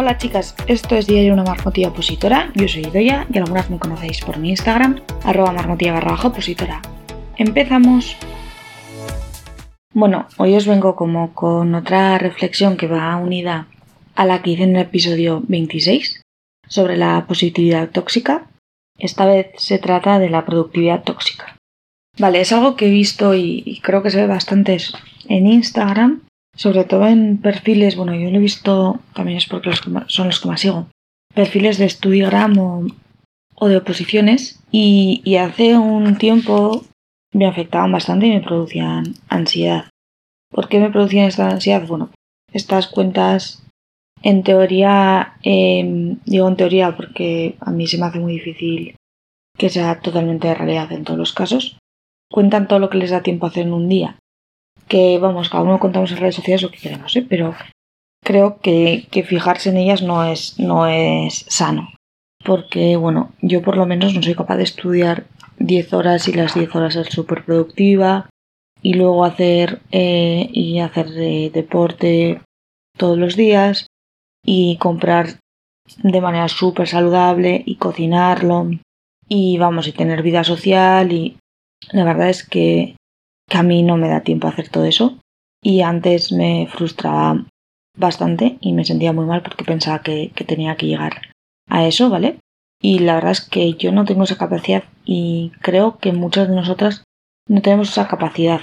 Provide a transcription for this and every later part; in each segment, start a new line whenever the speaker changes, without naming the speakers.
Hola chicas, esto es Diario Una Marmotilla Opositora, yo soy Doya y algunas me conocéis por mi Instagram, arroba marmotilla barra opositora. Empezamos. Bueno, hoy os vengo como con otra reflexión que va unida a la que hice en el episodio 26 sobre la positividad tóxica. Esta vez se trata de la productividad tóxica. Vale, es algo que he visto y, creo que se ve bastante en Instagram sobre todo en perfiles, bueno, yo lo he visto, también es porque son los que más sigo, perfiles de Studiogram o, o de oposiciones y, hace un tiempo me afectaban bastante y me producían ansiedad. ¿Por qué me producían esta ansiedad? Bueno, estas cuentas en teoría, eh, digo en teoría porque a mí se me hace muy difícil que sea totalmente de realidad en todos los casos, cuentan todo lo que les da tiempo a hacer en un día que vamos, cada uno contamos en redes sociales lo que queremos, ¿eh? pero creo que, fijarse en ellas no es, no es sano. Porque, bueno, yo por lo menos no soy capaz de estudiar 10 horas y las 10 horas ser súper productiva y luego hacer eh, y hacer deporte todos los días y comprar de manera súper saludable y cocinarlo y vamos y tener vida social y la verdad es que que a mí no me da tiempo a hacer todo eso y antes me frustraba bastante y me sentía muy mal porque pensaba que, tenía que llegar a eso, ¿vale? Y la verdad es que yo no tengo esa capacidad y creo que muchas de nosotras no tenemos esa capacidad.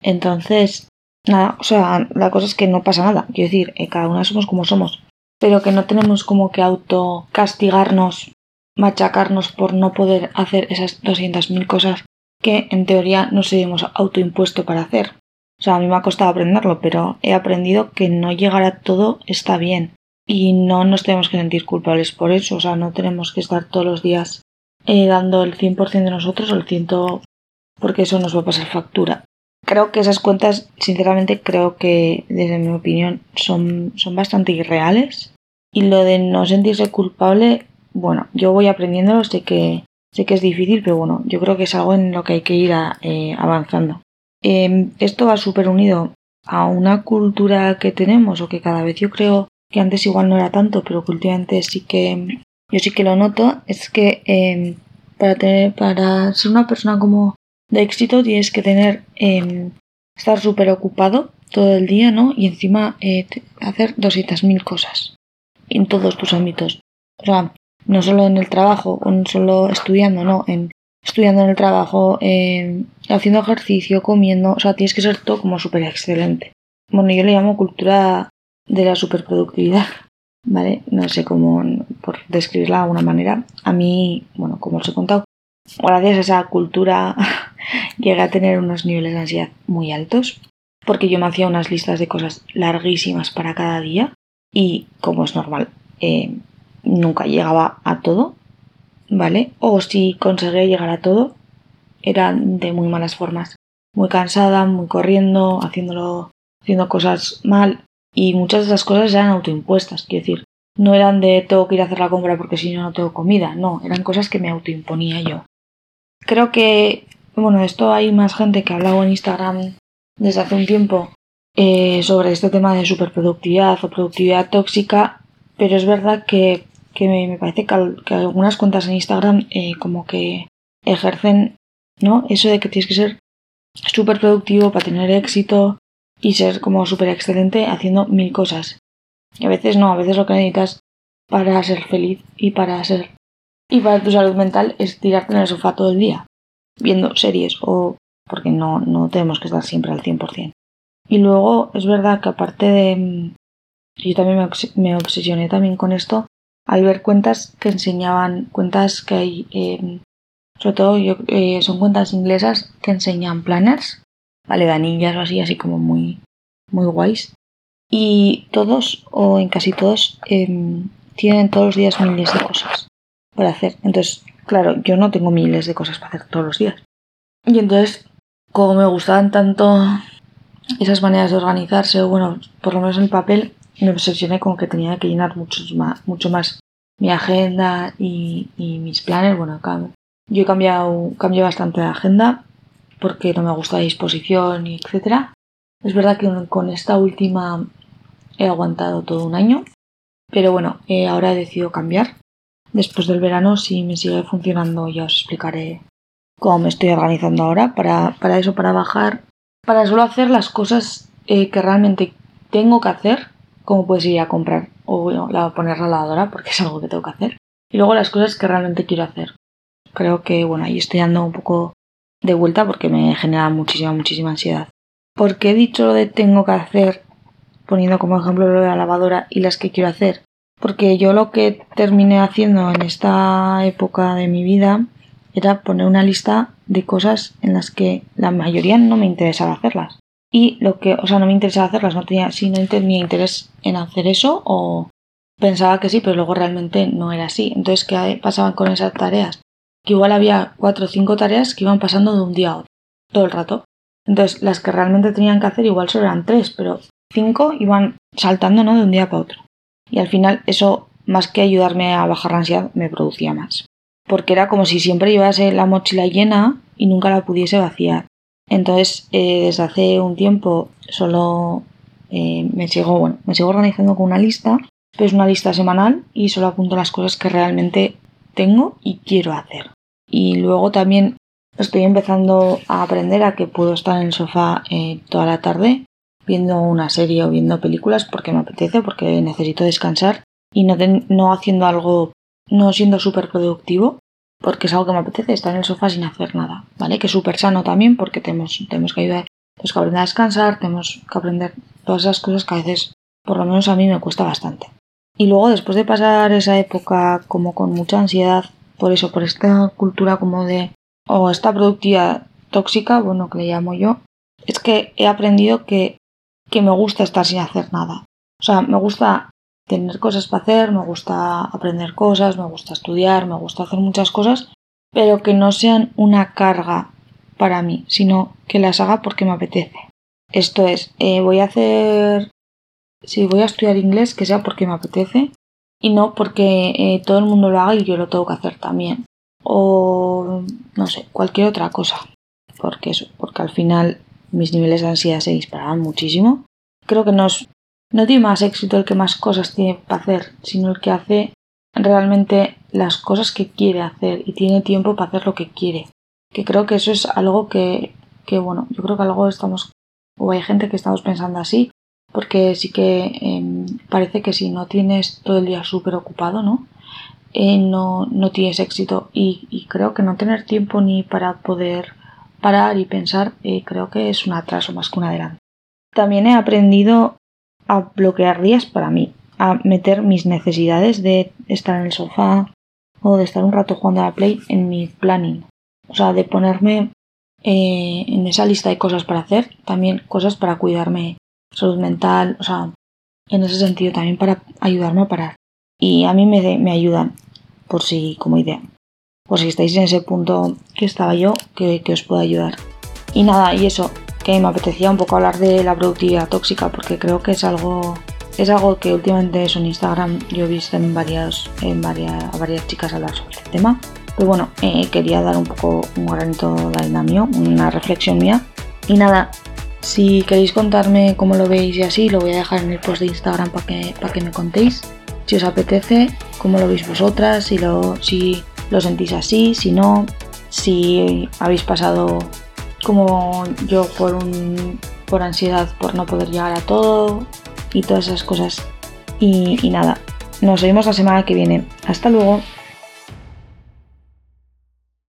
Entonces, nada, o sea, la cosa es que no pasa nada. Quiero decir, eh, cada una somos como somos. Pero que no tenemos como que auto castigarnos, machacarnos por no poder hacer esas 200.000 cosas que en teoría no hemos autoimpuesto para hacer. O sea, a mí me ha costado aprenderlo, pero he aprendido que no llegar a todo está bien. Y no nos tenemos que sentir culpables por eso. O sea, no tenemos que estar todos los días eh, dando el 100% de nosotros o el 100% porque eso nos va a pasar factura. Creo que esas cuentas, sinceramente, creo que, desde mi opinión, son, son bastante irreales. Y lo de no sentirse culpable, bueno, yo voy aprendiéndolo, sé que Sé que es difícil, pero bueno, yo creo que es algo en lo que hay que ir eh, avanzando. Em, esto va súper unido a una cultura que tenemos o que cada vez yo creo que antes igual no era tanto, pero que últimamente sí que yo sí que lo noto, es que em, para, tener, para ser una persona como de éxito tienes que tener em, estar súper ocupado todo el día, ¿no? Y encima eh, hacer 200.000 cosas en todos tus ámbitos. O sea, no solo en el trabajo no solo estudiando, no, en estudiando en el trabajo, haciendo ejercicio, comiendo, o sea, tienes que ser todo como súper excelente. Bueno, yo le llamo cultura de la superproductividad, ¿vale? No sé cómo, por describirla de alguna manera. A mí, bueno, como os he contado, gracias a esa cultura llegué a tener unos niveles de ansiedad muy altos, porque yo me hacía unas listas de cosas larguísimas para cada día y, como es normal, eh, nunca llegaba a todo, ¿vale? O si conseguía llegar a todo, era de muy malas formas. Muy cansada, muy corriendo, haciéndolo, haciendo cosas mal. Y muchas de esas cosas eran autoimpuestas, quiero decir. No eran de tengo que ir a hacer la compra porque si no no tengo comida, no, eran cosas que me autoimponía yo. Creo que, bueno, esto hay más gente que ha hablado en Instagram desde hace un tiempo eh, sobre este tema de superproductividad o productividad tóxica, pero es verdad que que me, parece que, algunas cuentas en Instagram eh, como que ejercen, ¿no? Eso de que tienes que ser súper productivo para tener éxito y ser como súper excelente haciendo mil cosas. Y a veces no, a veces lo que necesitas para ser feliz y para ser y para tu salud mental es tirarte en el sofá todo el día viendo series o porque no, no tenemos que estar siempre al 100%. Y luego es verdad que aparte de... Yo también me, me obsesioné también con esto al ver cuentas que enseñaban, cuentas que hay, eh, sobre todo yo, eh, son cuentas inglesas que enseñan planners, vale, danillas o así, así como muy, muy guays. Y todos, o en casi todos, em, tienen todos los días miles de cosas para hacer. Entonces, claro, yo no tengo miles de cosas para hacer todos los días. Y entonces, como me gustaban tanto esas maneras de organizarse, o bueno, por lo menos en el papel, me obsesioné con que tenía que llenar mucho más, mucho más mi agenda y, mis planes. Bueno, yo he cambiado, cambié bastante de agenda porque no me gusta la disposición y etcétera. Es verdad que con esta última he aguantado todo un año, Pero bueno, eh, ahora he decidido cambiar. Después del verano, si me sigue funcionando, ya os explicaré cómo me estoy organizando ahora para, para eso, para bajar, para solo hacer las cosas eh, que realmente tengo que hacer, como puedes ir a comprar o poner la lavadora, porque es algo que tengo que hacer. Y luego las cosas que realmente quiero hacer. Creo que, bueno, ahí estoy dando un poco de vuelta porque me genera muchísima, muchísima ansiedad. Porque he dicho lo de tengo que hacer, poniendo como ejemplo lo de la lavadora y las que quiero hacer. Porque yo lo que terminé haciendo en esta época de mi vida era poner una lista de cosas en las que la mayoría no me interesaba hacerlas. Y lo que, o sea, no me interesaba hacerlas, no tenía, si no tenía interés en hacer eso o pensaba que sí, pero luego realmente no era así. Entonces, ¿qué pasaban con esas tareas? Que igual había cuatro o cinco tareas que iban pasando de un día a otro, todo el rato. Entonces, las que realmente tenían que hacer igual solo eran tres, pero cinco iban saltando, ¿no? De un día para otro. Y al final eso, más que ayudarme a bajar la ansiedad, me producía más porque era como si siempre llevase la mochila llena y nunca la pudiese vaciar. Entonces, eh, desde hace un tiempo solo eh, me sigo, bueno, me sigo organizando con una lista, pero es una lista semanal y solo apunto las cosas que realmente tengo y quiero hacer. Y luego también estoy empezando a aprender a que puedo estar en el sofá eh, toda la tarde viendo una serie o viendo películas porque me apetece, porque necesito descansar y no, no haciendo algo no siendo súper productivo, porque es algo que me apetece estar en el sofá sin hacer nada, ¿vale? Que es súper sano también porque tenemos, tenemos que ayudar, tenemos que aprender a descansar, tenemos que aprender todas esas cosas que a veces, por lo menos a mí, me cuesta bastante. Y luego, después de pasar esa época como con mucha ansiedad, por eso, por esta cultura como de, o esta productividad tóxica, bueno, que le llamo yo, es que he aprendido que, que me gusta estar sin hacer nada. O sea, me gusta tener cosas para hacer, me gusta aprender cosas, me gusta estudiar, me gusta hacer muchas cosas, pero que no sean una carga para mí, sino que las haga porque me apetece. Esto es, eh, voy a hacer, si voy a estudiar inglés, que sea porque me apetece y no porque eh, todo el mundo lo haga y yo lo tengo que hacer también. O no sé, cualquier otra cosa. Porque eso, porque al final mis niveles de ansiedad se disparaban muchísimo. Creo que no es no tiene más éxito el que más cosas tiene para hacer, sino el que hace realmente las cosas que quiere hacer y tiene tiempo para hacer lo que quiere. Que creo que eso es algo que, que bueno, yo creo que algo estamos, o hay gente que estamos pensando así, porque sí que em, parece que si no tienes todo el día súper ocupado, ¿no? Eh, no, no tienes éxito y, creo que no tener tiempo ni para poder parar y pensar eh, creo que es un atraso más que un adelanto. También he aprendido a bloquear días para mí, a meter mis necesidades de estar en el sofá o de estar un rato jugando a la play en mi planning. O sea, de ponerme eh, en esa lista de cosas para hacer, también cosas para cuidarme, salud mental, o sea, en ese sentido también para ayudarme a parar. Y a mí me, me ayudan, por si, como idea. Por si estáis en ese punto que estaba yo, que, que os pueda ayudar. Y nada, y eso, que me apetecía un poco hablar de la productividad tóxica porque creo que es algo es algo que últimamente en Instagram yo he visto en varias, en varias, a varias chicas hablar sobre este tema. Pero bueno, eh, quería dar un poco un granito de arena mío, una reflexión mía. Y nada, si queréis contarme cómo lo veis y así, lo voy a dejar en el post de Instagram para que, para que me contéis. Si os apetece, cómo lo veis vosotras, si lo, si lo sentís así, si no, si habéis pasado como yo por, un, por ansiedad, por no poder llegar a todo y todas esas cosas. Y, nada, nos vemos la semana que viene. Hasta luego.